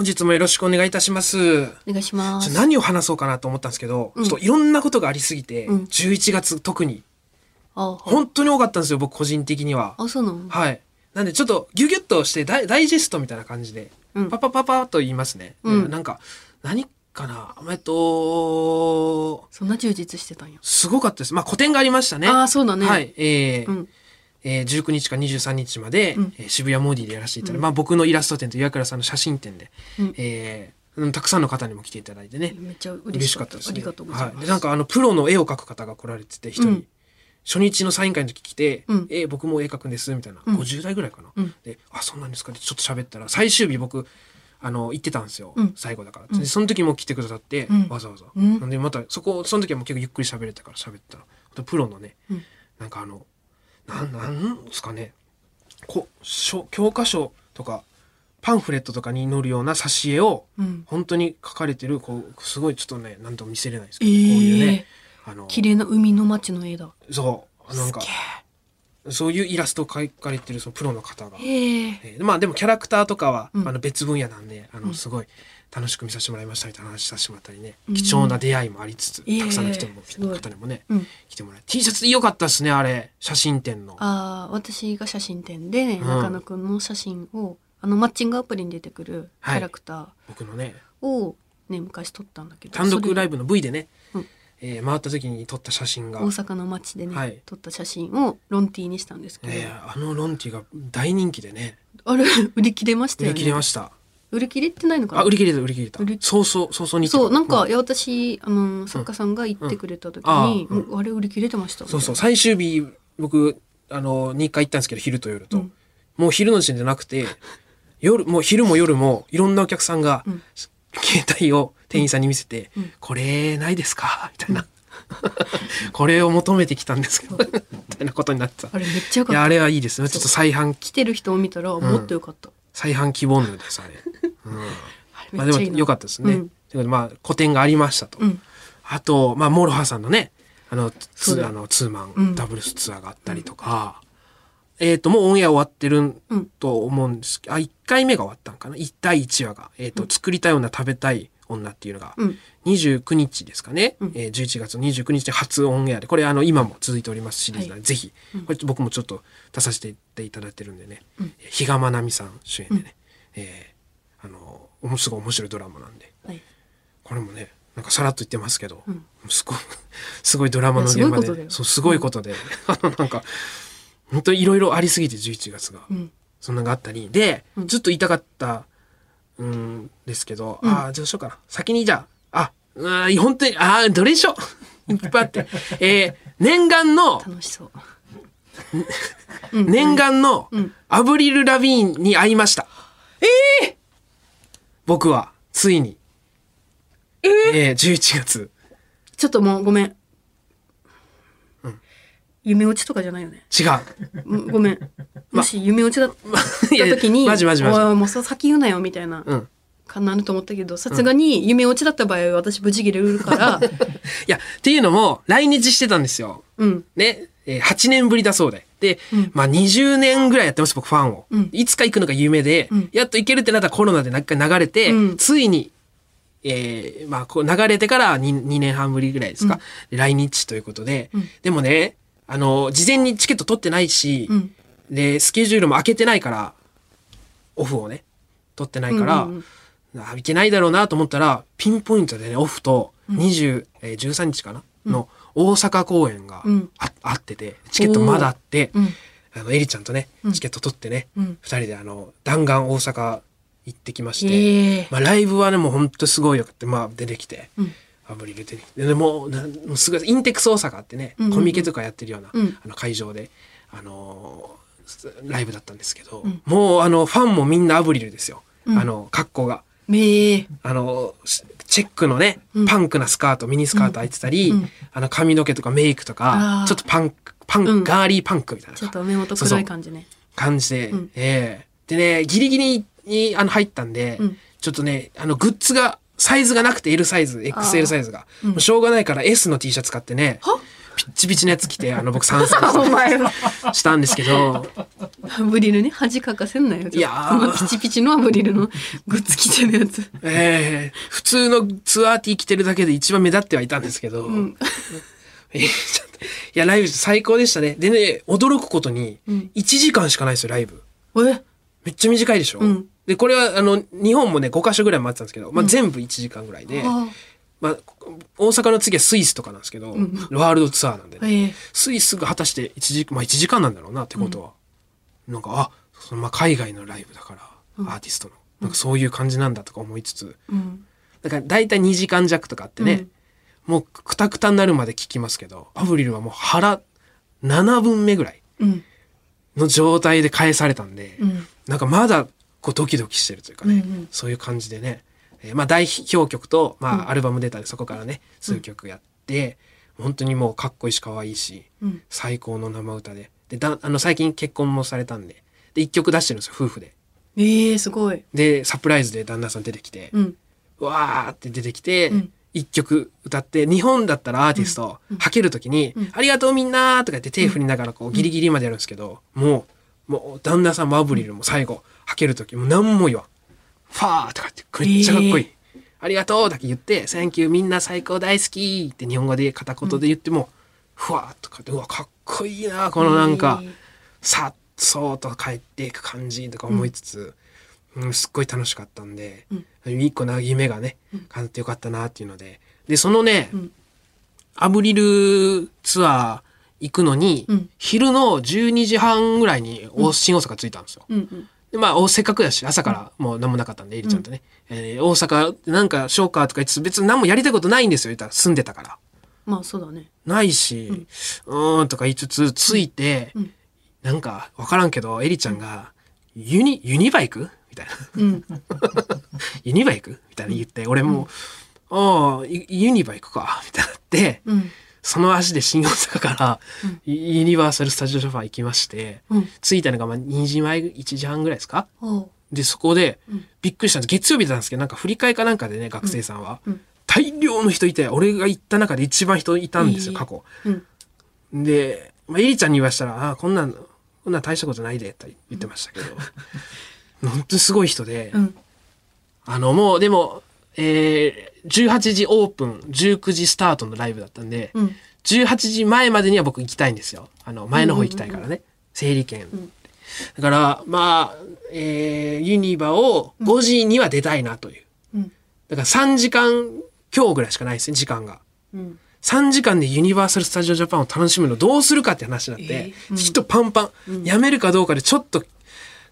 本日もよろしくお願いいたします。お願いします。何を話そうかなと思ったんですけど、うんちょっといろんなことがありすぎて、うん11月特に、本当に多かったんですよ、僕個人的には。あ、そうなの？はい。なんでちょっとギュギュッとしてダイダイジェストみたいな感じで、うんパパパパと言いますね。うんなんか、何かな？えっと、そんな充実してたんや。すごかったです。まあ個展がありましたね。ああ、そうだね。はい。えーうん。えー、19日か23日まで、うんえー渋谷モーディでやらせていただいて、うんまあ僕のイラスト展と岩倉さんの写真展で、うんえーうんたくさんの方にも来ていただいてね、めっちゃ嬉嬉しかったですね。ありがとうございます。はい。で、なんかあの、プロの絵を描く方が来られてて、一人、うん初日のサイン会の時来て、うんえー僕も絵描くんです、みたいな。うん50代ぐらいかな。うんで、あ、そうなんですかってちょっと喋ったら、最終日僕、あの、行ってたんですよ。うん最後だから。うんでその時も来てくださって、うんわざわざ。うんなんで、また、そこ、その時はもう結構ゆっくり喋れたから喋ったら、プロのね、うんなんかあの、なん、なんですかね、こ書教科書とか、パンフレットとかに載るような挿絵を、うん。本当に書かれてる、こう、すごいちょっとね、なんとも見せれないですけえど、こういうえね、あの、綺麗な海の街の絵だ。そう、なんかす、そういうイラストを描かれてるそのプロの方が。げえ。ーまあでもキャラクターとかは、うんあの別分野なんで、あの、うんすごい楽しく見させてもらいましたみたいな話させてもらったりね、うん貴重な出会いもありつつ、ええたくさんの人も、すごい方にもね、うん。来てもらえ T シャツ良かったですね、あれ。写真展の。ああ、私が写真展で、うん中野くんの写真を、あの、マッチングアプリに出てくるキはいャラクタ僕のね、ーを、ね、昔撮ったんだけど。単独ライブブの V でね、うんえー回った時に撮った写真が、大阪の街でね、はい。撮った写真をロンティーにしたんですけど、えーあのロンティが大人気でね、あれ 売り切れました売りよね切れました。売り切れってないのかな？あ、売り切れた、売り切れた。売り。そうそう、そうそうにそうなんか、うん。いや私あの作家さんが言ってくれた時うん。に、あああれ売り切れてましたそうそう、最終日、僕、あの、2回行ったんですけど、昼と夜と。うん。もう昼の時点じゃなくて、夜、もう昼も夜も、いろんなお客さんが、うん携帯を店員さんに見せて、うん。これ、ないですか？みたいな。これを求めてきたんですけど、みたいなことになってた。あれめっちゃよかった。あれはいいです。ね。ちょっと再販、来てる人を見たらもっとよかった、再販希望ぬです、あれ。うん。あれまあでもめっちゃいいな。良かったですね。うん。ということで、まあ、個展がありましたと。うん。あと、まあ、モロハさんのね、あの、ツあのツーマン、うん。ダブルスツアーがあったりとか、えっ、と、もうオンエア終わってるうん。と思うんですけど、あ、1回目が終わったんかな ?1 第1話が、えっ、と、作りたい女、食べたい女っていうのが、うん。29日ですかね、うん。えー11月29日で初オンエアで、これあの、今も続いておりますシリーズなので、ぜひ、うん。これ僕もちょっと出させていただいてるんでね、比嘉愛未さん主演でね、えーあの、おもすごい面白いドラマなんで、はい。これもね、なんかさらっと言ってますけど、うん。すごい、すごいドラマの現場で、いやすごいことだよ。そう、すごいことで、あの、なんか、本当にいろいろありすぎて、11月が。うんそんなのがあったり、で、うんずっと言いたかった、うんですけど、うんああ、どうしようかな。先にじゃあ、あ、うーん本当に、ああ、どれでしょう いっぱいあって。えー、念願の、楽しそう 念願のうんアブリル・ラビーンに会いました。ええ僕は、ついに。えー、11月。ちょっともうごめん、夢落ちとかじゃないよね違う。うんごめん もし夢落ちだった時にマジマジマジ。おいもうそう先言うなよみたいな、うん。かなると思ったけどさすがに夢落ちだった場合は私無事切れるから いや、っていうのも、来日してたんですよ。うんね。えー8年ぶりだそうで。で、うんまあ20年ぐらいやってます、僕ファンを。うんいつか行くのが夢で、うんやっと行けるってなったらコロナでなんか流れて、うんついに、えーまあこう流れてから 2, 2年半ぶりぐらいですか、で来日ということで、うんでもね、あの、事前にチケット取ってないし、うん。で、スケジュールも開けてないから、オフをね、取ってないから、うんうんあいけないだろうなと思ったら、ピンポイントでね、オフと20、えー13日かな、の大阪公演がうん。あ,、あってて、チケットまだあって、うん。あの、エリちゃんとねうん、チケット取ってね、二、うん。人であの、弾丸大阪行ってきまして、ええまあライブはね、もうほんとすごいよくって、まあ出てきて、うんアブリル出てきて、でもうなもうすごい、インテックス大阪ってね、うんうんうん。コミケとかやってるような、うん。あの会場で、あのーライブだったんですけど、うん。もうあの、ファンもみんなアブリルですよ。うん。あの、格好が。あの、しチェックのねうん、パンクなスカート、ミニスカート履いてたり、うん。あの、髪の毛とかメイクとかちょっとパンク、パンガーリーパンクみたいな。ちょっと目元暗い感じね。感じで、うん。ええ。でね、ギリギリにあの入ったんで、うん。ちょっとね、あの、グッズが、サイズがなくて L サイズ、XL サイズが、うん。もうしょうがないから S の T シャツ買ってね、は？ピッチピチのやつ着て、あの僕 参戦お前は。したんですけど、アブリルね。恥かかせんなよ。いやピチピチのアブリルの グッズ着てるやつ。えー普通のツアーティー着てるだけで一番目立ってはいたんですけど、ん。えーちょっといや、ライブ最高でしたね。でね、驚くことに、うん。1時間しかないですよ、ライブ。え？めっちゃ短いでしょ、うんで、これは、あの、日本もね、5カ所ぐらい回ってたんですけど、まあ、全部1時間ぐらいで、あまあ、大阪の次はスイスとかなんですけど、ん。ワールドツアーなんでね、ええ。スイスが果たして1時,、まあ、1時間なんだろうなってことは、なんか、あ、そのまあ海外のライブだから、アーティストの。なんかそういう感じなんだとか思いつつ、うん。だから大体2時間弱とかあってね、もうくたくたになるまで聞きますけど、アブリルはもう腹7分目ぐらいうん。の状態で返されたんで、うん。なんかまだこうドキドキしてるというかね、うんうん。そういう感じでね、えーまあ代表曲と、まうん。あアルバム出たんでそこからね、数曲やって、本当にもうかっこいいし可愛いし、うん。最高の生歌で。で、だあの最近結婚もされたんで、で、1曲出してるんですよ、夫婦で。ええすごい。で、サプライズで旦那さん出てきて、うん。わーって出てきて、うん。一曲歌って、日本だったらアーティスト、はけるときに、うん。ありがとうみんなーとか言って手振りながらこうギリギリまでやるんですけど、もう、もう旦那さんもアブリルも最後、はけるときもう何も言わん。ファーとかってめっちゃかっこいい。ありがとうだけ言って、 thank you みんな最高大好きって日本語で片言で言っても、ふわーとかって、うわ、かっこいいな、このなんかええ、さっそうと帰っていく感じとか思いつつ、うんすっごい楽しかったんで、一個な夢がね、叶ってよかったなっていうので。で、そのね、んアブリルツアー行くのに、うん昼の12時半ぐらいに大新大阪着いたんですよ。うんうんで、まあ、おせっかくだし、朝からもう何もなかったんで、エリちゃんとね、えー大阪、なんか、ショーカーとか言って別に何もやりたいことないんですよ、言ったら、住んでたから。まあそうだね。ないし、うーんとか言いつつ、着いて、うん。なんか、わからんけど、エリちゃんが、ユニ、ユニバイク？みたいな。うん。ユニバイク？みたいな言って、俺も、ああ、ユユニバイクか、みたいになって、うんその足で新大阪から、ユユニバーサル・スタジオ・ジャパン行きまして、うん。着いたのがまあ2時前、1時半ぐらいですか？で、そこでうん、びっくりしたんです。月曜日だったんですけど、なんか振り替えかなんかでね、学生さんは。うん。大量の人いて、俺が行った中で一番人いたんですよ、ええ過去。うん。で、まあ、エリちゃんに言わしたら、あこんなん、こんなん大したことないで、と言ってましたけど、本当にすごい人で、うん。あの、もう、でも、えー、18時オープン、19時スタートのライブだったんで、うん18時前までには僕行きたいんですよ。あの、前の方行きたいからね。整理券。だから、まあ、えー、ユニバを5時には出たいなという。うんだから3時間今日ぐらいしかないですね、時間が。うん3時間でユニバーサル・スタジオ・ジャパンを楽しむのどうするかって話になって、えーうん人パンパン、やめるかどうかでちょっと、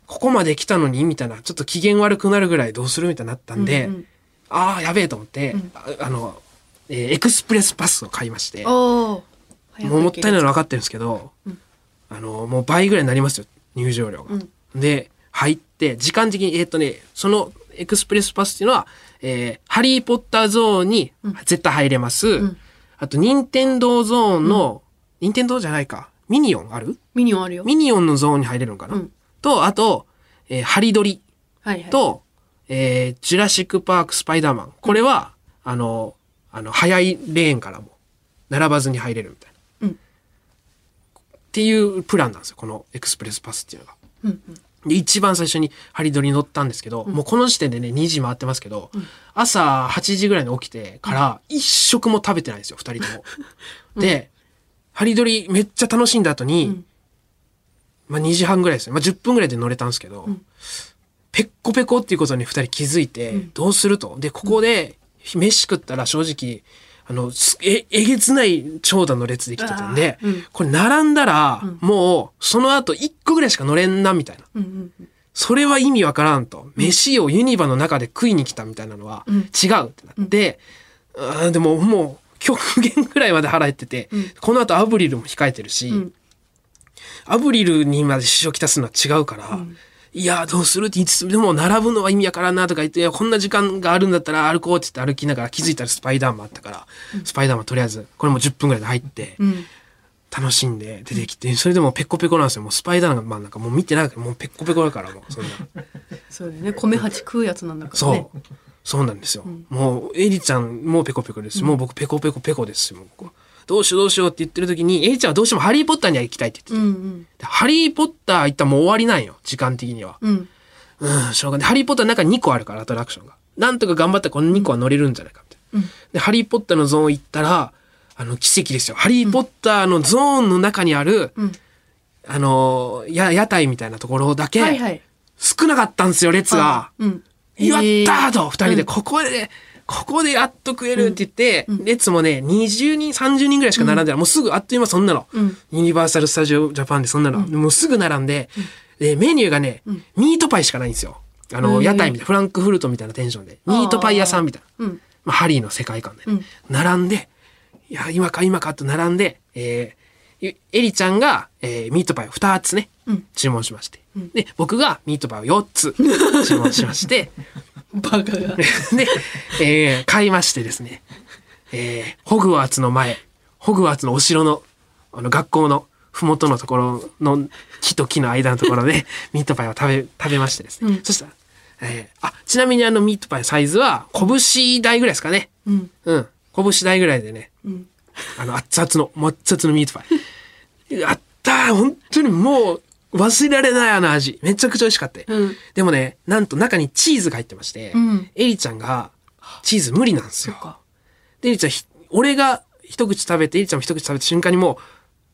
ここまで来たのにみたいな、ちょっと機嫌悪くなるぐらいどうするみたいになったんで、うんうんああ、やべえと思って、ああの、えーエクスプレスパスを買いまして、もうもったいないの分かってるんですけど、あの、もう倍ぐらいになりますよ、入場料が。うん。で、入って、時間的に、えーっとね、そのエクスプレスパスっていうのは、えーハリーポッターゾーンに絶対入れます。ん。あと、ニンテンドーゾーンの、ニンテンドーじゃないか、ミニオンある？ミニオンあるよ。ミニオンのゾーンに入れるのかな、うん。と、あと、えーハリドリはいはい。と、えージュラシック・パーク・スパイダーマン。これは、あの、あの、早いレーンからも、並ばずに入れるみたいな。うんっていうプランなんですよ、このエクスプレスパスっていうのが。うんうんで、一番最初にハリドリに乗ったんですけど、もうこの時点でね、2時回ってますけど、朝8時ぐらいに起きてから、一食も食べてないんですよ、二人とも。で、ハリドリめっちゃ楽しんだ後に、んまあ2時半ぐらいですね。まあ10分ぐらいで乗れたんですけど、ペッコペコっていうことに二人気づいて、どうすると？で、ここで飯食ったら正直、あの、すえ、えげつない長蛇の列できてたんで、うん。これ並んだら、もう、その後1個ぐらいしか乗れんな、みたいな。うんうんうん。それは意味わからんと。飯をユニバの中で食いに来たみたいなのはうん。違うってなって、あーでももう極限ぐらいまで腹減ってて、ん。この後アブリルも控えてるし、ん。アブリルにまで支障きたすのは違うから、いやーどうするって言いつつ、でも並ぶのは意味わからんなとか言って、いやこんな時間があるんだったら歩こうって言って歩きながら気づいたらスパイダーマンあったから、スパイダーマンとりあえず、これも10分ぐらいで入って、うん楽しんで出てきて、それでもペッコペコなんですよ。もうスパイダーマンなんかもう見てないからもうペッコペコだからもうそんな。そうね米八食うやつなんだからそねう。そうなんですよ。もう、エリちゃんもペコペコですし、もう僕ペコペコペコですし、もうこうどうしようどうしようって言ってる時に、エリちゃんはどうしてもハリーポッターには行きたいって言ってて。うんでハリーポッター行ったらもう終わりなんよ、時間的には。うん。うん。うん、しょうがない。ハリーポッターの中に2個あるから、アトラクションが。なんとか頑張ってこの2個は乗れるんじゃないかみたいな。うんで、ハリーポッターのゾーン行ったら、あの、奇跡ですよ。ハリーポッターのゾーンの中にある、うん。あのーや、屋台みたいなところだけ、はいはい。少なかったんですよ、列が。うん。やったーと、二人で、うんここで、ここでやっと食えるって言って、うん。うん。列もね、20人、30人ぐらいしか並んでない。もうすぐ、あっという間そんなの。うん。ユニバーサル・スタジオ・ジャパンでそんなの。もうすぐ並んで、で、メニューがね、ん。ミートパイしかないんですよ。あの、屋台みたいな、フランクフルトみたいなテンションで。ミートパイ屋さんみたいな。うん。まあ、ハリーの世界観で、うん。並んで、いや、今か今かと並んで、えー、エリちゃんが、えーミートパイを2つね、うん。注文しまして、ん。で、僕がミートパイを4つ注文しまして、バカが。で、えー買いましてですね、えーホグワーツの前、ホグワーツのお城の、あの、学校のふもとのところの木と木の間のところで、ミートパイを食べ、食べましてですね。うんそしたら、えーあ、ちなみにあのミートパイのサイズは、拳大ぐらいですかね。うん。うん。拳大ぐらいでね、うん。あの、熱々の、もっつ々のミートパイ。やったー本当にもう、忘れられないあの味。めちゃくちゃ美味しかった。うん。でもね、なんと中にチーズが入ってまして、うん。エリちゃんが、チーズ無理なんですよ。そっか。で、エリちゃんひ、俺が一口食べて、エリちゃんも一口食べた瞬間にもう、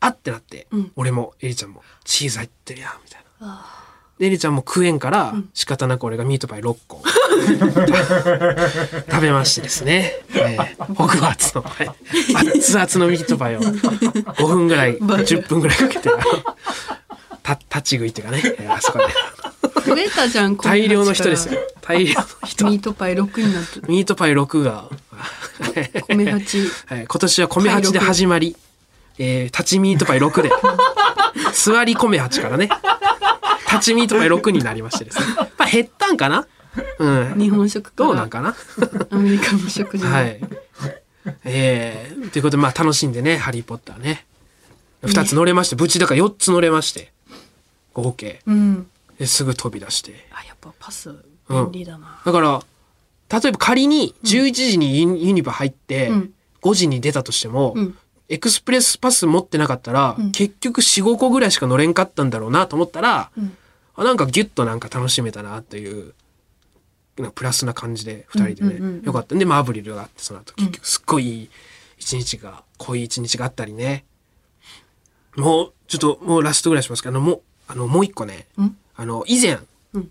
あってなって、うん。俺もエリちゃんも、チーズ入ってるやん、みたいな。あで、エリちゃんも食えんから、仕方なく俺がミートパイ6個。食べましてですね、えー、ホグワーツの、は い熱々のミートパイを。5分ぐらい、10分ぐらいかけて、た立ち食いっていうかね、えーあそこで。ー増えたじゃん、大量の人ですよ。大量の人。ミートパイ6になってる。ミートパイ6が、米八。はい、今年は米八で始まり、えー、立ちミートパイ6で、座り米八からね、立ちミートパイ6になりましてですね。まあ減ったんかな？うん。日本食どうなんかな？アメリカの食事。はい。えー、ということで、まあ楽しんでね、ハリーポッターね。2つ乗れまして、無事だから4つ乗れまして、合計。うん。ですぐ飛び出して。あ、やっぱパス便利だな。だから、例えば仮に11時にユニバ入ってうん、5時に出たとしても、うんエクスプレスパス持ってなかったら、うん結局4、5個ぐらいしか乗れんかったんだろうなと思ったら、うんあなんかギュッとなんか楽しめたなという、プラスな感じで2人でね、うんうんうんうんよかったんで、まあアブリルがあって、その後結局すっごいいい一日が、濃い一日があったりね。もう、ちょっともうラストぐらいしますけど、もう、あの、もう一個ね、うん？あの、以前、うん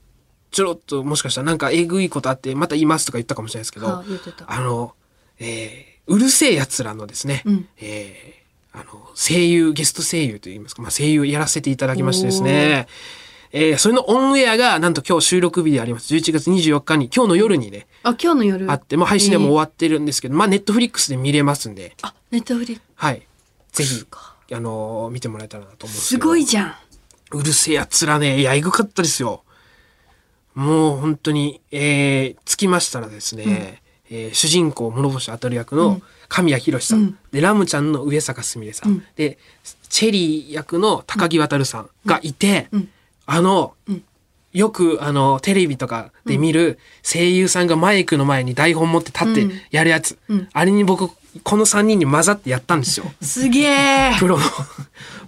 ちょろっともしかしたらなんかえぐいことあって、また言いますとか言ったかもしれないですけど、はああの、えーうるせえ奴らのですね、うんえーあの、声優、ゲスト声優といいますか、まあ、声優やらせていただきましてですね、えーそれのオンエアが、なんと今日収録日であります。11月24日に、今日の夜にね、あ、今日の夜。あって、もう配信でも終わわってるんですけど、まあ、ネットフリックスで見れますんで、あ、ネットフリ。はい。ぜひか、あのー見てもらえたらなと思うんですけすど。ごいじゃん。うるせえやつらね、いや、えぐかったですよ。もう本当に、えー、つきましたらですね、えー主人公、諸星当たる役の神谷博さん,、うん。で、ラムちゃんの上坂すみれさん、うん。で、チェリー役の高木渉さんがいて、うん。あの、うん。よくあのテレビとかで見る声優さんがマイクの前に台本持って立ってうん。やるやつ、うん。あれに僕この3人に混ざってやったんですよ。すげえ。プロの。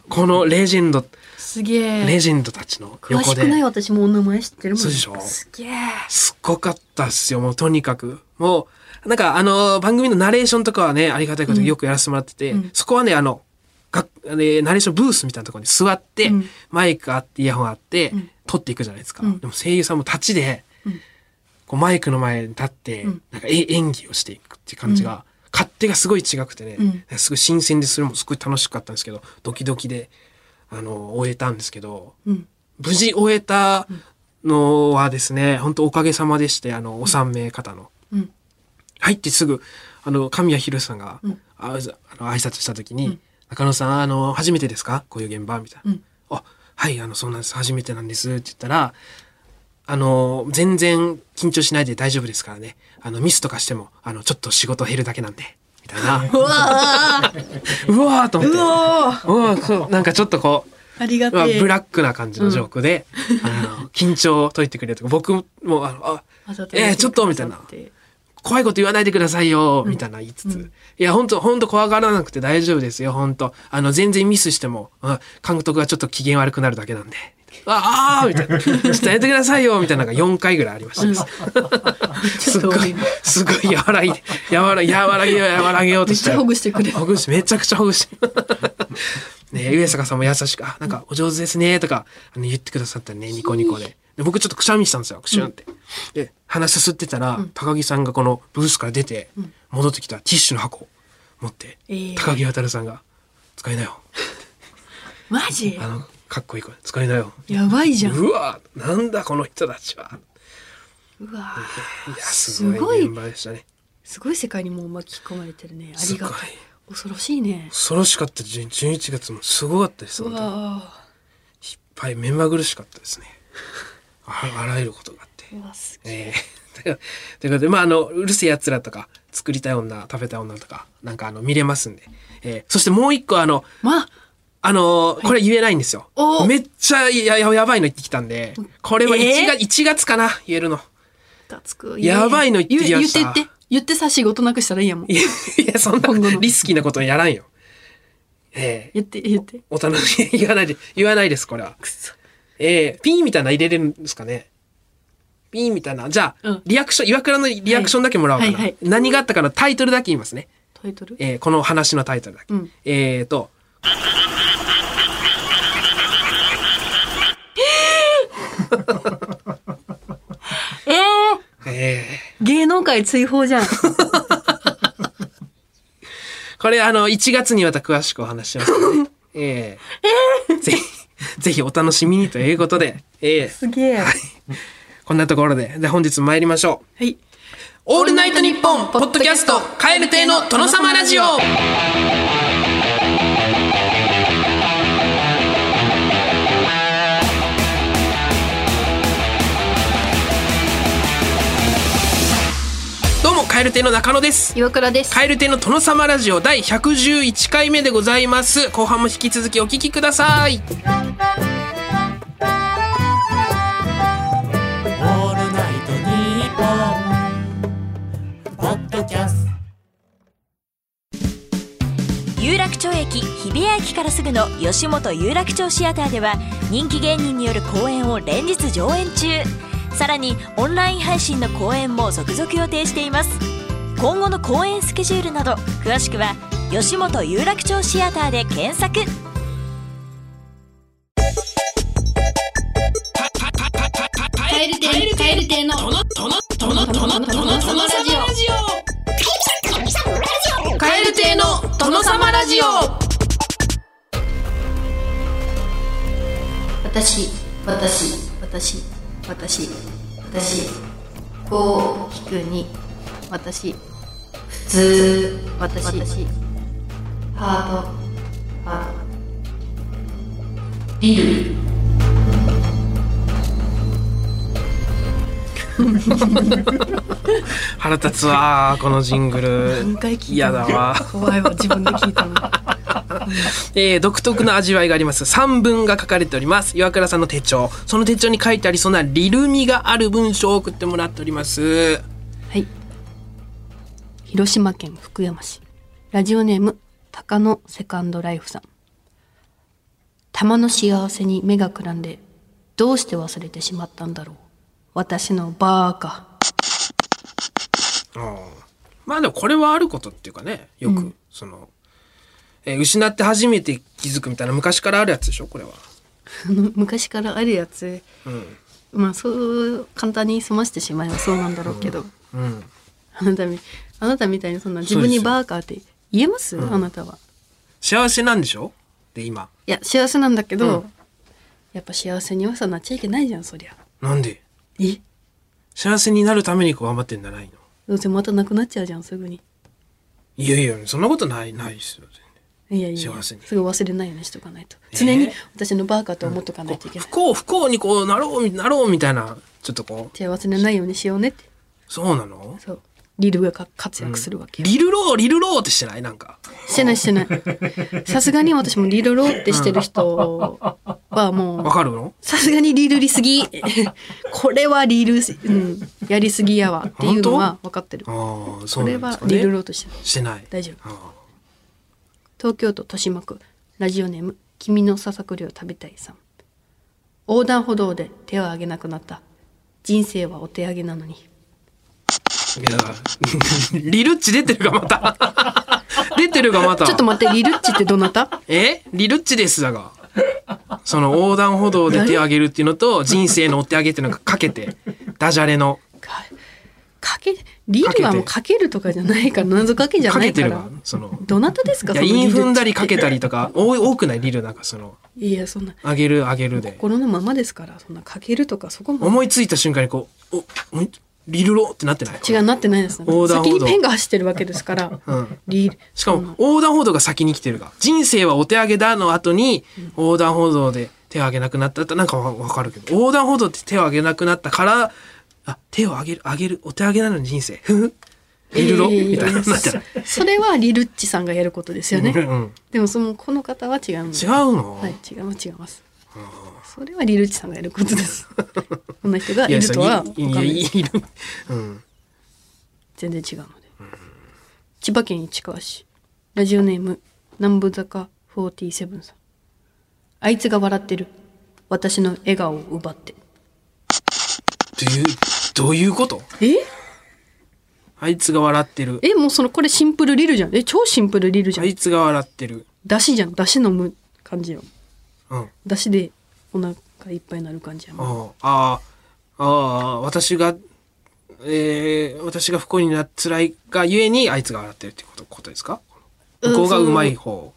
このレジェンド。すげえ。レジェンドたちの詳横で。しくない私もお名前知ってるもん。そうでしょ。すげえ。すっごかったっすよもうとにかく。もうなんかあの番組のナレーションとかはねありがたいことによくやらせてもらってて、うん。そこはねあのがあれナレーションブースみたいなところに座って、うん。マイクあってイヤホンあって、うん。撮っていくじゃないですか、うん。でも声優さんも立ちで、うん。こうマイクの前に立って、うん。なんかえ演技をしていくっていう感じが、勝手がすごい違くてね、うんすごい新鮮でそれもすごい楽しかったんですけどドキドキであの終えたんですけどうん。無事終えたのはですね、本当おかげさまでして、あの、お三名方の。うん。入ってすぐ、あの、神谷博さんが、うんああの挨拶した時に、うん中野さん、あの、初めてですか？こういう現場？みたいな。うんあ、はい、あの、そうなんです。初めてなんです。って言ったら、あの、全然緊張しないで大丈夫ですからね。あの、ミスとかしても、あの、ちょっと仕事減るだけなんで。みたいな。うわー うわーと思って。うわーなんかちょっとこう、ありがまあ、てえ。ブラックな感じのジョークで、あの緊張を解いてくれるとか僕もあのあえーちょっとみたいな怖いこと言わないでくださいよ、みたいな言いつつ。いや、本当本当怖がらなくて大丈夫ですよ、本当あの、全然ミスしても、うん監督がちょっと機嫌悪くなるだけなんで。ああみたいな。ちょっとやめてくださいよみたいなのが4回ぐらいありましたです。ごい、すごい和らいで、和ら、和らげよう、和らげようとして。めっちゃほぐしてくれるほぐして、めちゃくちゃほぐして。ね上坂さんも優しく、あ、なんかお上手ですね、とか、あの言ってくださったね、ニコニコで。で僕ちょっとくしゃみしたんですよ、くしゅんって。で、鼻すすってたら、高木さんがこのブースから出て、戻ってきたティッシュの箱を持って、えー高木渉さんが、使いなよ。マジ？あの、かっこいい声、使いなよ。やばいじゃん。うわなんだこの人たちは。うわいや、すごいいメンバーでしたね。すごい世界にもう巻き込まれてるね。ありがたい。恐ろしいね。恐ろしかった11 11月もすごかったです。う本当にいっわぱい目まぐるしかったですね。ああらゆることがあって。えええということで、まあ、あの、うるせえ奴らとか、作りたい女、食べたい女とか、なんかあの、見れますんで。えーそしてもう一個あの、まあ、あのーこれ言えないんですよお。めっちゃやややばいの言ってきたんで、これは1え月、1月かな言えるの。たつく。やばいの言ってきました言言って言って。言ってさ、仕事なくしたらいいやもん。いや、そんなリスキーなことやらんよ。ええ言って、言って。お楽しみ、言わないで、言わないです、これは。ええピーみたいなの入れれるんですかねピーみたいな。じゃあ、うんリアクション、岩倉のリアクションだけもらおうかな。はいはいはい何があったかのタイトルだけ言いますね。タイトル？えーこの話のタイトルだけ。うんえーと、えー、え芸能界追放じゃん。ー これあの、1月にまた詳しくお話ししますので、えー。ぜひ、ぜひお楽しみにということで、えー。すげえ。こんなところで、で本日参りましょう。はい。オールナイトニッポンポッドキャストカエル亭の殿様ラジオカエル亭の中野です。岩倉です。カエル亭の殿様ラジオ第111回目でございます。後半も引き続きお聞きください。オールナイトニッポン」ポッドキャスト。有楽町駅日比谷駅からすぐの吉本有楽町シアターでは人気芸人による公演を連日上演中さらにオンライン配信の公演も続々予定しています。今後の公演スケジュールなど詳しくは吉本有楽町シアターで検索。カエル亭、の、殿様ラジオ私、私、私、私、私、こう、引くに、私、普通、私、私、ハート、ハート、ビル、腹立つわーこのジングル。何回聞いた嫌だわ怖いわ、自分で聞いたの。えー独特の味わいがあります三文が書かれております岩倉さんの手帳その手帳に書いてありそうなリルミがある文章を送ってもらっておりますはい。広島県福山市。ラジオネーム、鷹のセカンドライフさん。玉の幸せに目がくらんで、どうして忘れてしまったんだろう。私のバーカ。あーまあでもこれはあることっていうかねよく、その、えー失って初めて気づくみたいな昔からあるやつでしょこれは。昔からあるやつ。うん。まあ、そう、簡単に済ましてしまえば そうなんだろうけど。うん。あなたみ、あなたみたいにそんな自分にバーカーって言えます、あなたは。幸せなんでしょ？で今。いや、幸せなんだけど、うん。やっぱ幸せにはさなっちゃいけないじゃん、そりゃ。なんで？え？幸せになるために頑張ってんじゃないの？どうせまたなくなっちゃうじゃん、すぐに。いやいやそんなことないないですよいやいやすぐ忘れないようにしとかないと。えー常に私のバーカーと思っとかないといけない。不幸不幸にこうなろうなろうみたいなちょっとこう。じゃあ忘れないようにしようねって。そうなの？そう。リルがか活躍するわけよ、リルロー、リルローってしてない？なんか。してないしてない。さすがに私もリルローってしてる人はもう。わかるの？さすがにリルりすぎ。これはリル、うん、やりすぎやわっていうのは分かってる。ああ、そこれうなんですかね。はリルローとしてるしてない。大丈夫。あ東京都豊島区ラジオネーム「君のささくりを食べたい」さん。横断歩道で手を挙げなくなった。人生はお手上げなのに。あいや、リルッチ出てるか、また。出てるか、また。ちょっと待ってリルッチってどなた？え？リルッチですだが。その横断歩道で手を挙げるっていうのと、人生のお手上げっていうのがかけて、ダジャレの、かかけリルはもうかけるとかじゃないから。謎かけじゃないから。か。その、どなたですか？いや、そのイン踏んだりかけたりとか、多くないリルなんかその、いやそんな。上げる上げるで。心のままですからそんなかけるとかそこも。思いついた瞬間にこう、お、んリルロってなってない？違うなってないです。横断歩道。先にペンが走ってるわけですから、うん。リルしかも、横断歩道が先に来てるが。人生はお手上げだの後に、横断歩道で手を挙げなくなったってなんかわわかるけど、横断歩道って手を挙げなくなったから、あ、手を挙げる、挙げる、お手上げなのに人生。ふふ。リルロみたいな。なっちゃう。それはリルッチさんがやることですよね。うんでもそのこの方は違う違うの、はい違います違います。それはリルッチさんがやることです。こんな人がいるとは分かんない。いやいる。うん。全然違うので。千葉県市川市。ラジオネーム南部坂47さん。あいつが笑ってる。私の笑顔を奪って。どういう、どういうこと？え？あいつが笑ってる。えもうそのこれシンプルリルじゃん。え超シンプルリルじゃん。あいつが笑ってる。だしじゃん。だし飲む感じようん。だしでお腹いっぱいになる感じやもん。ああ、ああ、私が、えー、私が不幸になっ辛いがゆえにあいつが笑ってるってことことですか？うん向こうがうまい方。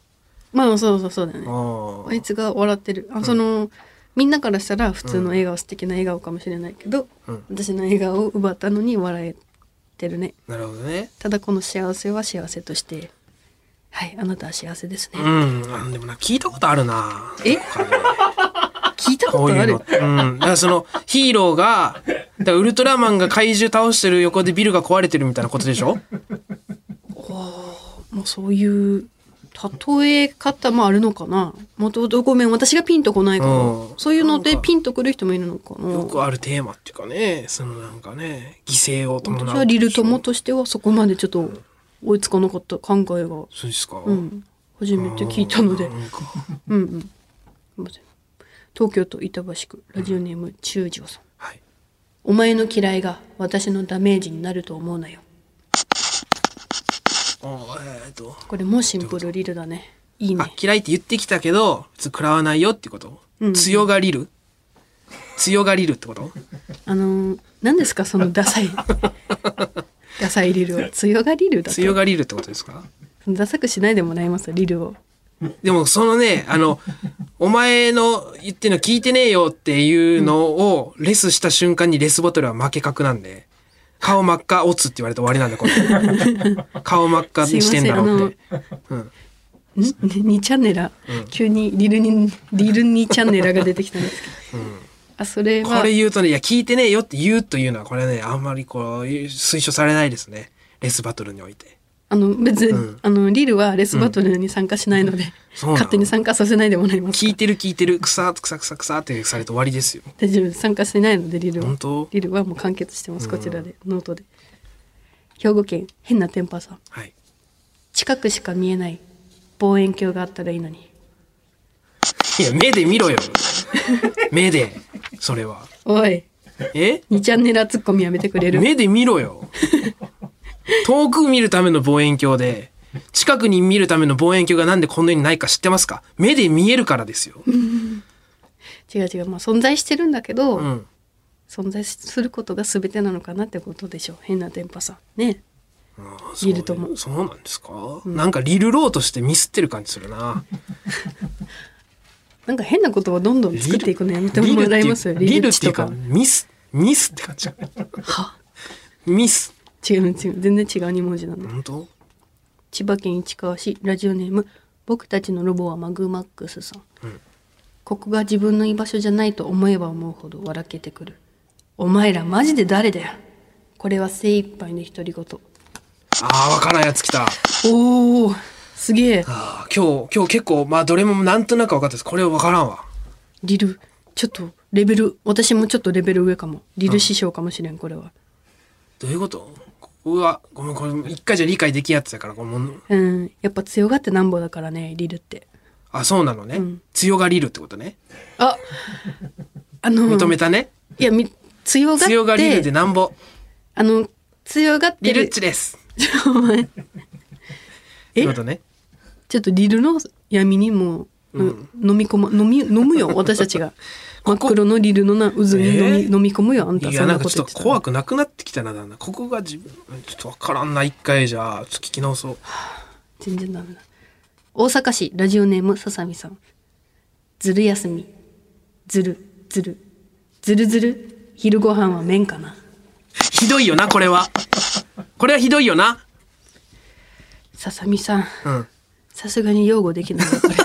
まあそうそうそうだよね。ああいつが笑ってる。あその、みんなからしたら普通の笑顔、素敵な笑顔かもしれないけど、うん私の笑顔を奪ったのに笑えてるねあ、なるほどね。ただこの幸せは幸せとしてはいあなたは幸せですね、うん。あでもな、聞いたことあるな。え？聞いたことある？の。うん。だからその、ヒーローが、だウルトラマンが怪獣倒してる横でビルが壊れてるみたいなことでしょ？もうそういう例え方もあるのかな？もともとごめん私がピンとこないから、うん。そういうのでピンとくる人もいるのかな？よくあるテーマっていうかね、そのなんかね、犠牲を伴う。私はリル友としてはそこまでちょっと追いつかなかった考えが。そうですか。うん。初めて聞いたので。なんか。うんうん。すいません。東京都板橋区ラジオネーム中条さん。はい。お前の嫌いが私のダメージになると思うなよ。あえっと。これもシンプルリルだね。いいね。あ嫌いって言ってきたけど食らわないよってこと、うん。強がりる強がりるってこと？あのー何ですか？そのダサい。ダサいリルは。強がリルだと？強がりるってことですか？ダサくしないでもらいますリルを。でもそのねあのお前の言ってんの聞いてねえよっていうのをレスした瞬間にレスボトルは負け格なんで顔真っ赤オツって言われて終わりなんだこれ。顔真っ赤にしてんだろうってう。んん。2チャンネラ、急にリルにリル2チャンネラが出てきたんですけど、あそれはこれ言うとねいや聞いてねえよって言うというのはこれねあんまりこう推奨されないですね。レスバトルにおいてあの別に、うん。あのリルはレスバトルに参加しないので、そうなの。勝手に参加させないでもらいます聞いてる聞いてる草草草草ってされて終わりですよ。大丈夫参加してないのでリルは。リルはもう完結してますこちらで、ノートで。兵庫県変なテンパーさん。はい。近くしか見えない望遠鏡があったらいいのに。いや目で見ろよ。目でそれは。おい。え？2チャンネラツッコミやめてくれる。目で見ろよ遠く見るための望遠鏡で近くに見るための望遠鏡がなんでこんなにないか知ってますか？目で見えるからですよ、違う違う。まあ存在してるんだけど、うん、存在することが全てなのかなってことでしょ変なテンパさん。ね。そうリルとも。そうなんですか、なんかリルローとしてミスってる感じするな。なんか変なことをどんどん作っていくのやめてもらいますよ。リルっていうかミスミスって感じ。は？ミス違う違う。全然違う2文字なんで本当？千葉県市川市ラジオネーム僕たちのロボはマグマックスさん、ここが自分の居場所じゃないと思えば思うほど笑けてくる。お前らマジで誰だよ。これは精一杯の独り言。ああ、わからんやつ来た。おおすげえ。今日、今日結構、まあ、どれもなんとなく分かったです。これわからんわ。リルちょっとレベル私もちょっとレベル上かも。リル師匠かもしれんこれは。どういうこと？ここは、ごめん、これ、一回じゃ理解できんやつだから、このもの。うんやっぱ強がってなんぼだからねリルってあ、そうなのね。ん強がりるってことね。ああの認めたね。いやみ強がって強がりるでなんぼ。あの強がってリルッるチです。お前ってことね。ちょっとリルの闇にもう、飲み込む飲み飲むよ 私たちが真っ黒のリルのな渦に飲み,、えー？飲み込むよあんた。いや、そんなかちょっと怖くなくなってきたな、だんだん。ここが自分、ちょっとわからんな、一回じゃあ、ちょっと聞き直そう。全然ダメだ。大阪市ラジオネームささみさん。ずる休み。ずるずる。ずるずる。昼ご飯は麺かな。ひどいよな、これは。これはひどいよな。ささみさん。うん。さすがに擁護できないよこれ。い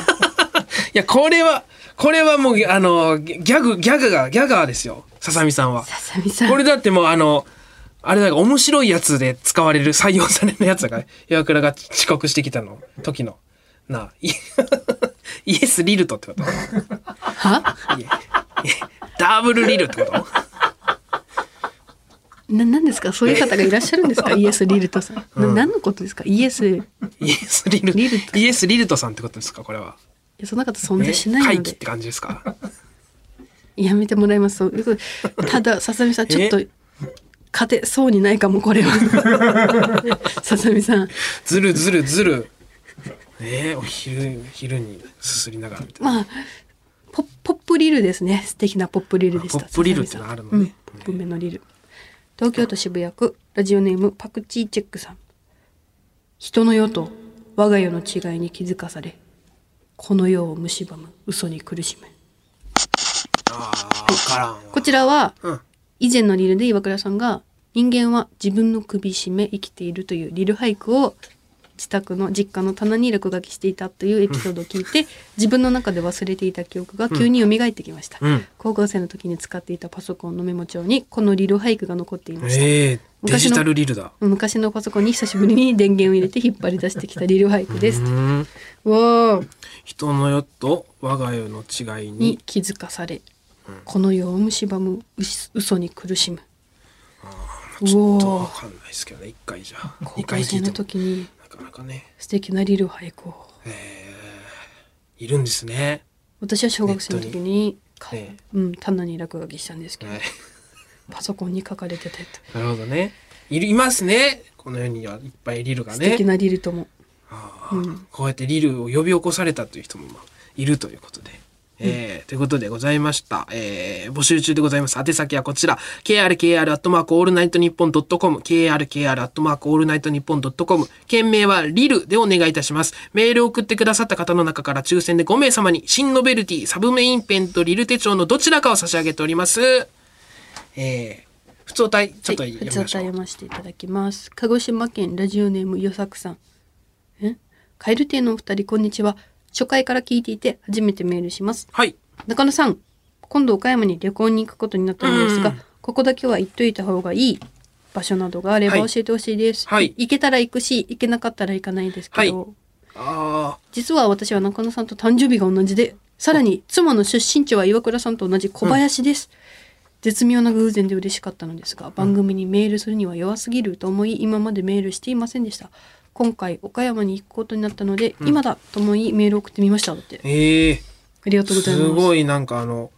や、これは、これはもう、あの、ギャグ、ギャグが、ギャガーですよ。ささみさんは。ささみさん。これだってもう、あの、あれだから面白いやつで使われる、採用されるやつだから、岩倉が遅刻してきたの、時の。なあ、イ イエス・リルトってこと？は？ダブルリルってこと？な何ですか？そういう方がいらっしゃるんですか？イエス・リルトさん、な何のことですか？イエス。いイエス・リルリルトイエス・リルトさんってことですか？これは。やそんな方存在えしないので。回帰って感じですか？やめてもらいます。ただささみさんちょっと勝てそうにないかもこれは。ささみさん。ずるずるずる。えー、お昼、昼にすすりながらみたいな。まあポポップリルですね。素敵なポップリルでしたあポップリルってのあるのね。うん、ポップめのリル。東京都渋谷区ラジオネームパクチーチェックさん。人の世と我が世の違いに気づかされこの世を蝕む嘘に苦しむああ、わからんわ。こちらはうん。以前のリルで岩倉さんが人間は自分の首絞め生きているというリル俳句を自宅の実家の棚に落書きしていたというエピソードを聞いて 自分の中で忘れていた記憶が急に蘇ってきました、うん。高校生の時に使っていたパソコンのメモ帳にこのリル俳句が残っていました、ええデ昔のジタルリルだ。昔のパソコンに久しぶりに電源を入れて引っ張り出してきたリル俳句ですう。ん。わー人の世と我が世の違いにに。気づかされ、この世を蝕む嘘に苦しむ。ちょっとわかんないですけどね。一回じゃ。高校生の。時になかなかね。素敵なリル俳句をいるんですね。私は小学生の時にかねうん、棚に落書きしたんですけど、はい。パソコンに書かれてたやつなるほどね。いるいますね。この世にはいっぱいリルがね。素敵なリルともあーこうやってリルを呼び起こされたという人もまあいるということで。えーということでございました。えー募集中でございます。宛先はこちら。krkr アットマークオールナイトニッポンドットコム。krkr アットマークオールナイトニッポンドットコム。件名はリルでお願いいたします。メールを送ってくださった方の中から抽選で5名様に新ノベルティ、サブメインペンとリル手帳のどちらかを差し上げております。えー、普通体、ちょっとはい、読みましょう。読ませていただきます。鹿児島県ラジオネームよさくさん。え？カエル亭のお二人、こんにちは。初回から聞いていて、初めてメールします。はい。中野さん、今度岡山に旅行に行くことになったのですが、うんここだけは行っといた方がいい場所などがあればはい教えてほしいです。はい行けたら行くし、行けなかったら行かないですけど、はいあ実は私は中野さんと誕生日が同じで、さらに妻の出身地は岩倉さんと同じ小林です。絶妙な偶然で嬉しかったのですが、番組にメールするには弱すぎると思い、今までメールしていませんでした。今回岡山に行くことになったので、今だと思いメールを送ってみました。だって。ーええありがとうございます。すごいなんかあの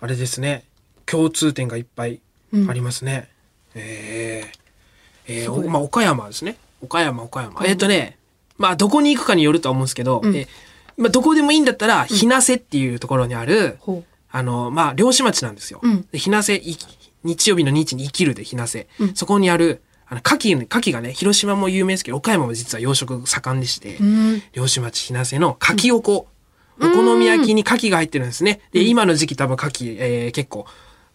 あれですね。共通点がいっぱいありますね、えー、えーすごい。おまあ岡山ですね。岡山岡山、えっ、とねまあどこに行くかによるとは思うんですけど、うん。えーまあ、どこでもいいんだったら日生っていうところにある、ほう。あのまあ漁師町なんですよ、うん。で日生い日曜日の日に生きるで日生、うん。そこにあるあの牡蠣牡蠣がね広島も有名ですけど岡山も実は養殖盛んでして、うん。漁師町日生の牡蠣おこ、お好み焼きに牡蠣が入ってるんですね。で、今の時期多分牡蠣、えー結構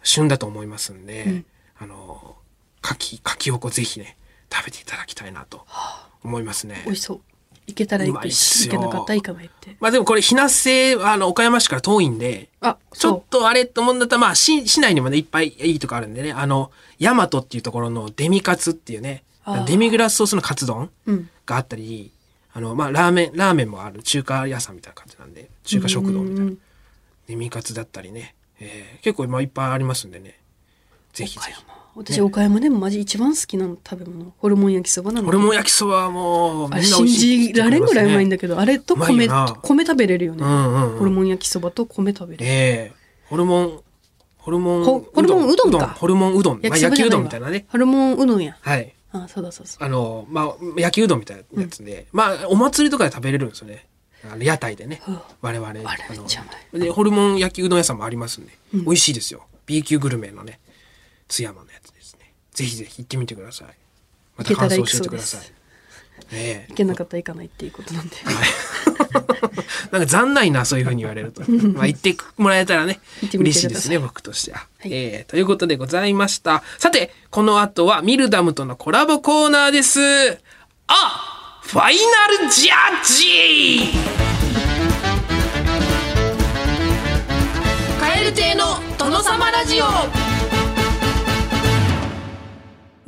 旬だと思いますんで、んあの、牡蠣、牡蠣おこぜひね、食べていただきたいなと思いますね美。味しそう。行けたら行くし、行けなかったら行かないって。まあでもこれ、日生、あの、岡山市から遠いんで、あ、ちょっそとあれと思うんだったら、まあ、市、市内にもね、いっぱいいいとこあるんでね、あの、大和っていうところのデミカツっていうね、デミグラスソースのカツ丼うんがあったり、あの、まあ、ラーメン、ラーメンもある中華屋さんみたいな感じなんで、中華食堂みたいな。デミカツだったりね、えー結構今いっぱいありますんでね。ぜひぜひ。私岡山でもマジ一番好きな食べ物ホルモン焼きそばなんだホルモン焼きそばはもう、あれ信じられんぐらいうまいんだけけどあれと米米食べれるよね、うんうんうん。ホルモン焼きそばと米食べれる、ええ。ホルモン、ホルモンほホルモンうどんか？ホルモンうどん。まあ、焼きう焼きそばじゃないわ。どんみたいなね。ホルモンうどんや。はい。あそうだそうそう。あの、まあ、焼きうどんみたいなやつで、まあ、お祭りとかで食べれるんですよね。あの屋台でね。我々。ああれめっちゃうまので、ホルモン焼きうどん屋さんもありますんで、美味しいですよ。B 級グルメのね、津山の。ぜひぜひ行ってみてください。また感想教えてください。ねえ行けなかったら行かないっていうことなんで なんか残ないな、そういうふうに言われると。まあ言ってもらえたらね嬉しいですね、僕としては。いえーということでございました。さて、この後はミルダムとのコラボコーナーです。あファイナルジャッジカエル亭の殿様ラジオ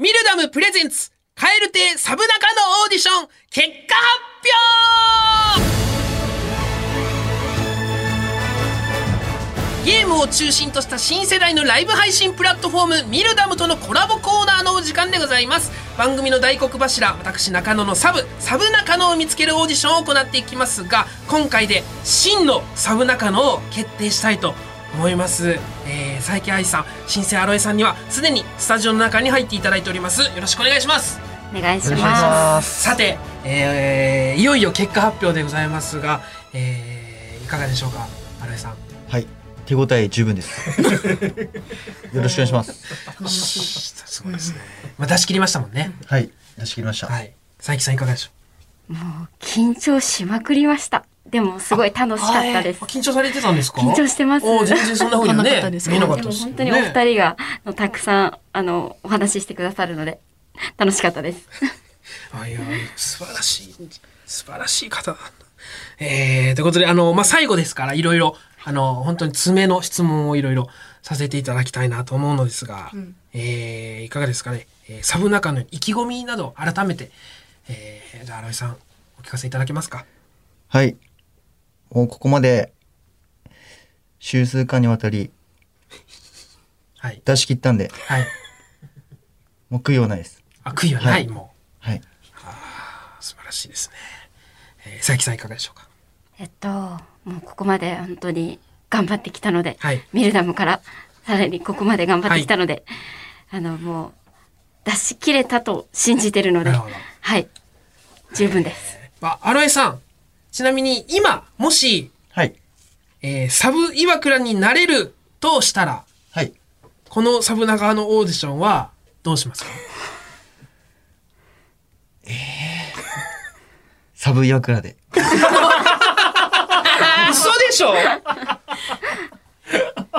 ミルダムプレゼンツカエル亭サブナカのオーディション結果発表。ゲームを中心とした新世代のライブ配信プラットフォームミルダムとのコラボコーナーのお時間でございます。番組の大黒柱私中野のサブサブ中野を見つけるオーディションを行っていきますが今回で真のサブ中野を決定したいと思います、えー、佐伯愛さん新生アロエさんにはすでにスタジオの中に入っていただいておりますよろしくお願いしますお願いしまます。さて、えーいよいよ結果発表でございますが、えーいかがでしょうか新井さんはい。手応え十分です。よろしくお願いします。すごいですね、まあ、出し切りましたもんね、はい。出し切りました。はい佐伯さんいかがでしょう？す。もう緊張しまくりました。でもすごい楽しかったです。あ。緊張されてたんですか？緊張してます。全然そんな風には なかっねたです。見えなかっでもたです本当にお二人が、あのたくさんあのお話ししてくださるので楽しかったです。あいや素晴らしい。素晴らしい方だえー、ということであの、まあ、最後ですからいろいろあの本当に爪の質問をいろいろさせていただきたいなと思うのですが、えーいかがですかね、えーサブ中の意気込みなど改めて、えー、じゃあ荒井さんお聞かせいただけますか？はい。もうここまで、週数間にわたりはい。出し切ったんで、はい。もう悔いはないです。あ悔いはない、はい。もはい。う素晴らしいですね、えー、佐伯さんいかがでしょうか？えっともうここまで本当に頑張ってきたので、はい。ミルダムからさらにここまで頑張ってきたので、あのもう出し切れたと信じてるので、はい。十分です。あ荒井さんちなみに今もし、はい。えーサブ岩倉になれるとしたらはい。このサブ長のオーディションはどうしますか？サブ岩倉で。嘘でしょ？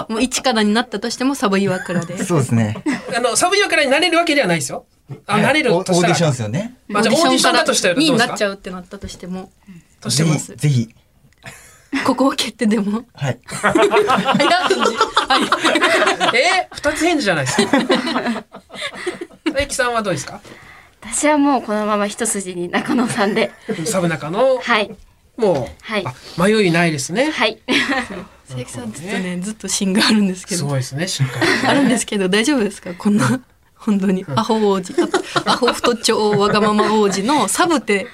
もう一からになったとしてもサバ岩倉でそうですね。あのサブ岩倉になれるわけではないですよあ、なれるオオーとしたらディションですよね。まあ、じゃあオーディションだとしたらどうにですか？なっちゃうってなったとしてもとしてもぜひ、ぜひ。ここを蹴ってでも。はい。早返事はい。えー、二つ返事じゃないですか。佐伯さんはどうですか？私はもうこのまま一筋に中野さんで、サブ中のはい。もう、はい。あ迷いないですね。はい。佐伯さんずっとねずっと芯があるんですけど。すごいですねしっかりあるんですけど大丈夫ですか？こんな本当にアホ王子あとアホ太長わがまま王子のサブって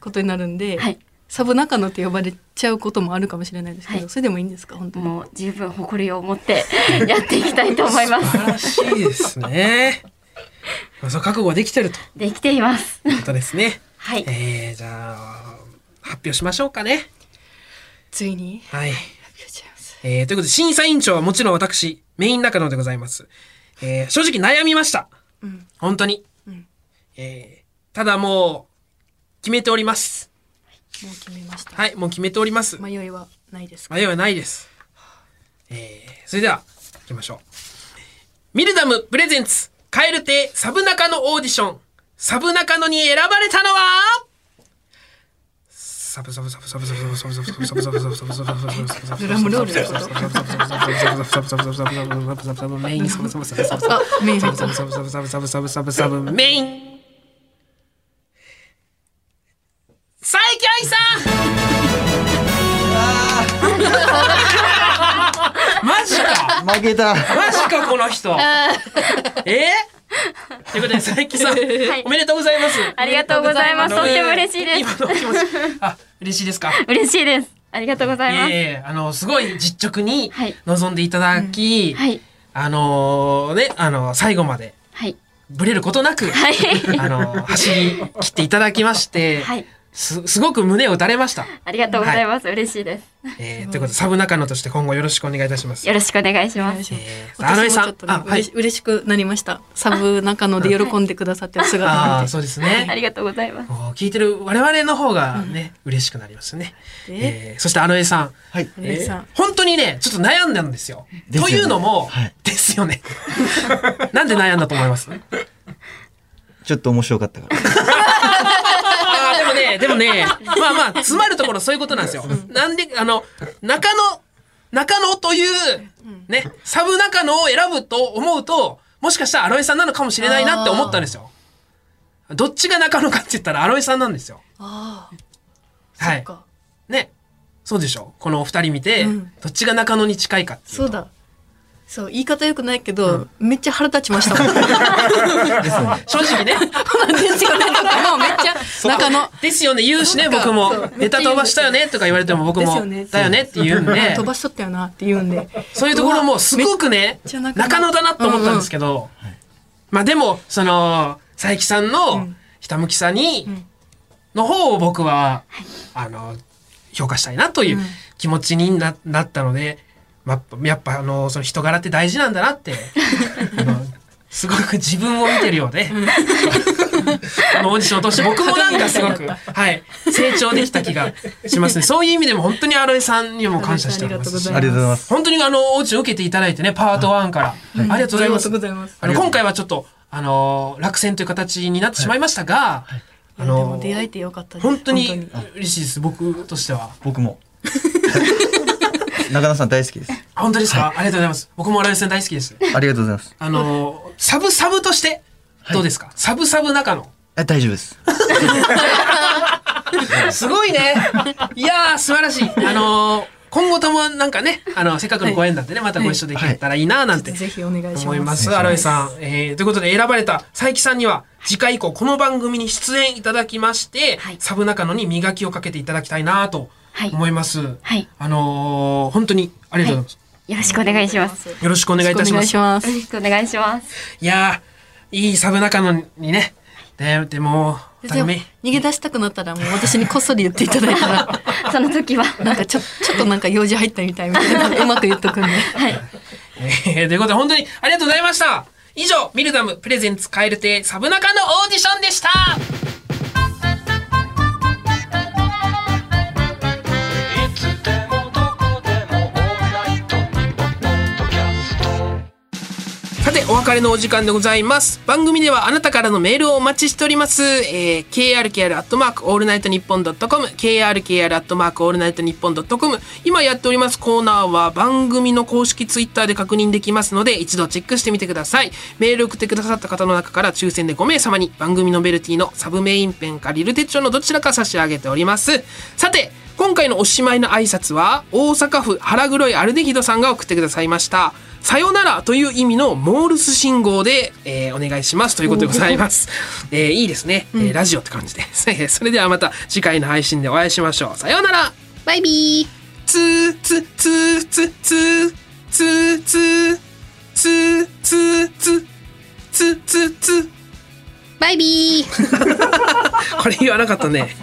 ことになるんで、はいサブ中野って呼ばれちゃうこともあるかもしれないですけど、はいそれでもいいんですか？本当にもう十分誇りを持って やっていきたいと思います。素晴らしいですねまあ そう覚悟はできてるとできています。いうことですねはい。えー、じゃあ発表しましょうかねついにはい発表しちゃいますえー、ということで、審査委員長はもちろん私、メイン中野でございます。えー、正直悩みました。うん本当に。うんえー、ただもう、決めております。もう決めました、はい、もう決めております。迷いはないですか？迷いはないです。えー、それでは、行きましょう。 Mildom presents、蛙亭サブ中野オーディション、サブ中野に選ばれたのは、サブサブサブサブサブサブサブサブサブサブサブサブサブサブサブサブサブサブドラムロールだことメインサブサブサブサブサブサブあメイン入ったサブサブサブサブサブサブサブサブメイン佐伯愛さんマジか負けた。マジかこの人え？ということで佐伯さん、おめでとうございますありがとうございます。とっても嬉しいです。今のお気持ちあ嬉しいですか？嬉しいです。ありがとうございます。いえいえあのすごい実直にはい臨んでいただき、はい。あのねあの最後まではい。ブレることなく、はい。あの走り切っていただきまして、はい。すすごく胸を打たれました。ありがとうございます。嬉しいです。えー、ということでサブ仲野として今後よろしくお願いいたします。よろしくお願いします。えー、アちょっとねあはい嬉しくなりました。サブ中野で喜んでくださってる姿をあー見て。そうですね。ありがとうございます。聞いてる我々の方がね、嬉しくなりますね。えー、そしてアロエさん。はい。えー本当にね、ちょっと悩んだんですよ。ですよねというのも、はいですよね。なんで悩んだと思います？ちょっと面白かったから。でもね、まあまあ、詰まるところそういうことなんですよ。なんで、あの、中野、中野という、ね、サブ中野を選ぶと思うと、もしかしたらアロエさんなのかもしれないなって思ったんですよ。どっちが中野かって言ったらアロエさんなんですよ。はい。ね。そうでしょ？このお二人見て、うんどっちが中野に近いかっていうとそうだ。そう、言い方よくないけど、めっちゃ腹立ちましたもん。正直ね。ですよね。とか もうめっちゃ中野。ですよね、言うしね、僕も。ネタ飛ばしたよねとか言われても僕も。だよねって言うんで。飛、ばしとったよなって言うんで。そういうところもすごくねめっちゃ、中野中野だなと思ったんですけど、まあでも、その、佐伯さんのひたむきさに、の方を僕は、あの、評価したいなという気持ちにななったので、まあ、やっぱあの、その人柄って大事なんだなって、すごく自分を見てるようで、このオーディションを通して僕もなんかすごく、はい、成長できた気がしますね。そういう意味でも本当にアロエさんにも感謝しておりますしあありがとうございます。本当にあの、オーディション受けていただいてね、パート1から。ありがとうございます。ありがとうございますあの今回はちょっと、あの、落選という形になってしまいましたが、あでもの、出会えてよかったです。本当に嬉しいです、僕としては。僕も。中野さん大好きです。あ本当ですか、ありがとうございます。僕もアロエさん大好きです。ありがとうございます。あの、サブサブとして、どうですか、サブサブ中野。え、大丈夫です。すごいね。いやー、素晴らしい。あのー今後ともなんかね、あの、せっかくのご縁だってね、またご一緒できたらいいななんてぜひお願いします。思います。アロエさん。えーということで選ばれた佐伯さんには、次回以降この番組に出演いただきまして、はいサブ中野に磨きをかけていただきたいなとはい思います。はい。あのー本当にありがとうございます。よろしくお願いします。よよろしくお願いいたします。ます。ろしくお願いします。いやー、いいサブ中野にね、ででも、でもダメ逃げ出したくなったらもう私にこっそり言っていただいたら その時は。なんかちょちょっとなんか用事入ったみたいみたいなうまく言っとくんではい。えーということで本当にありがとうございました。以上、ミルダムプレゼンツカエル亭サブ中野オーディションでした別れのお時間でございます。番組ではあなたからのメールをお待ちしております。えー、krkr アットマークオールナイトニッポンドットコム、krkr アットマークオールナイトニッポンドットコム。今やっておりますコーナーは番組の公式ツイッターで確認できますので、一度チェックしてみてください。メール送ってくださった方の中から抽選で5名様に番組ノベルティのサブメインペンかリル手帳のどちらか差し上げております。さて、今回のおしまいの挨拶は大阪府腹黒いアルデヒドさんが送ってくださいました。さよならという意味のモールス信号で、えーお願いしますということでございます。えーいいですね、えーラジオって感じで。それではまた次回の配信でお会いしましょう。さようならバイビーつーつつーつつーつーつーつーつーつつつつバイビーこれ言わなかったね。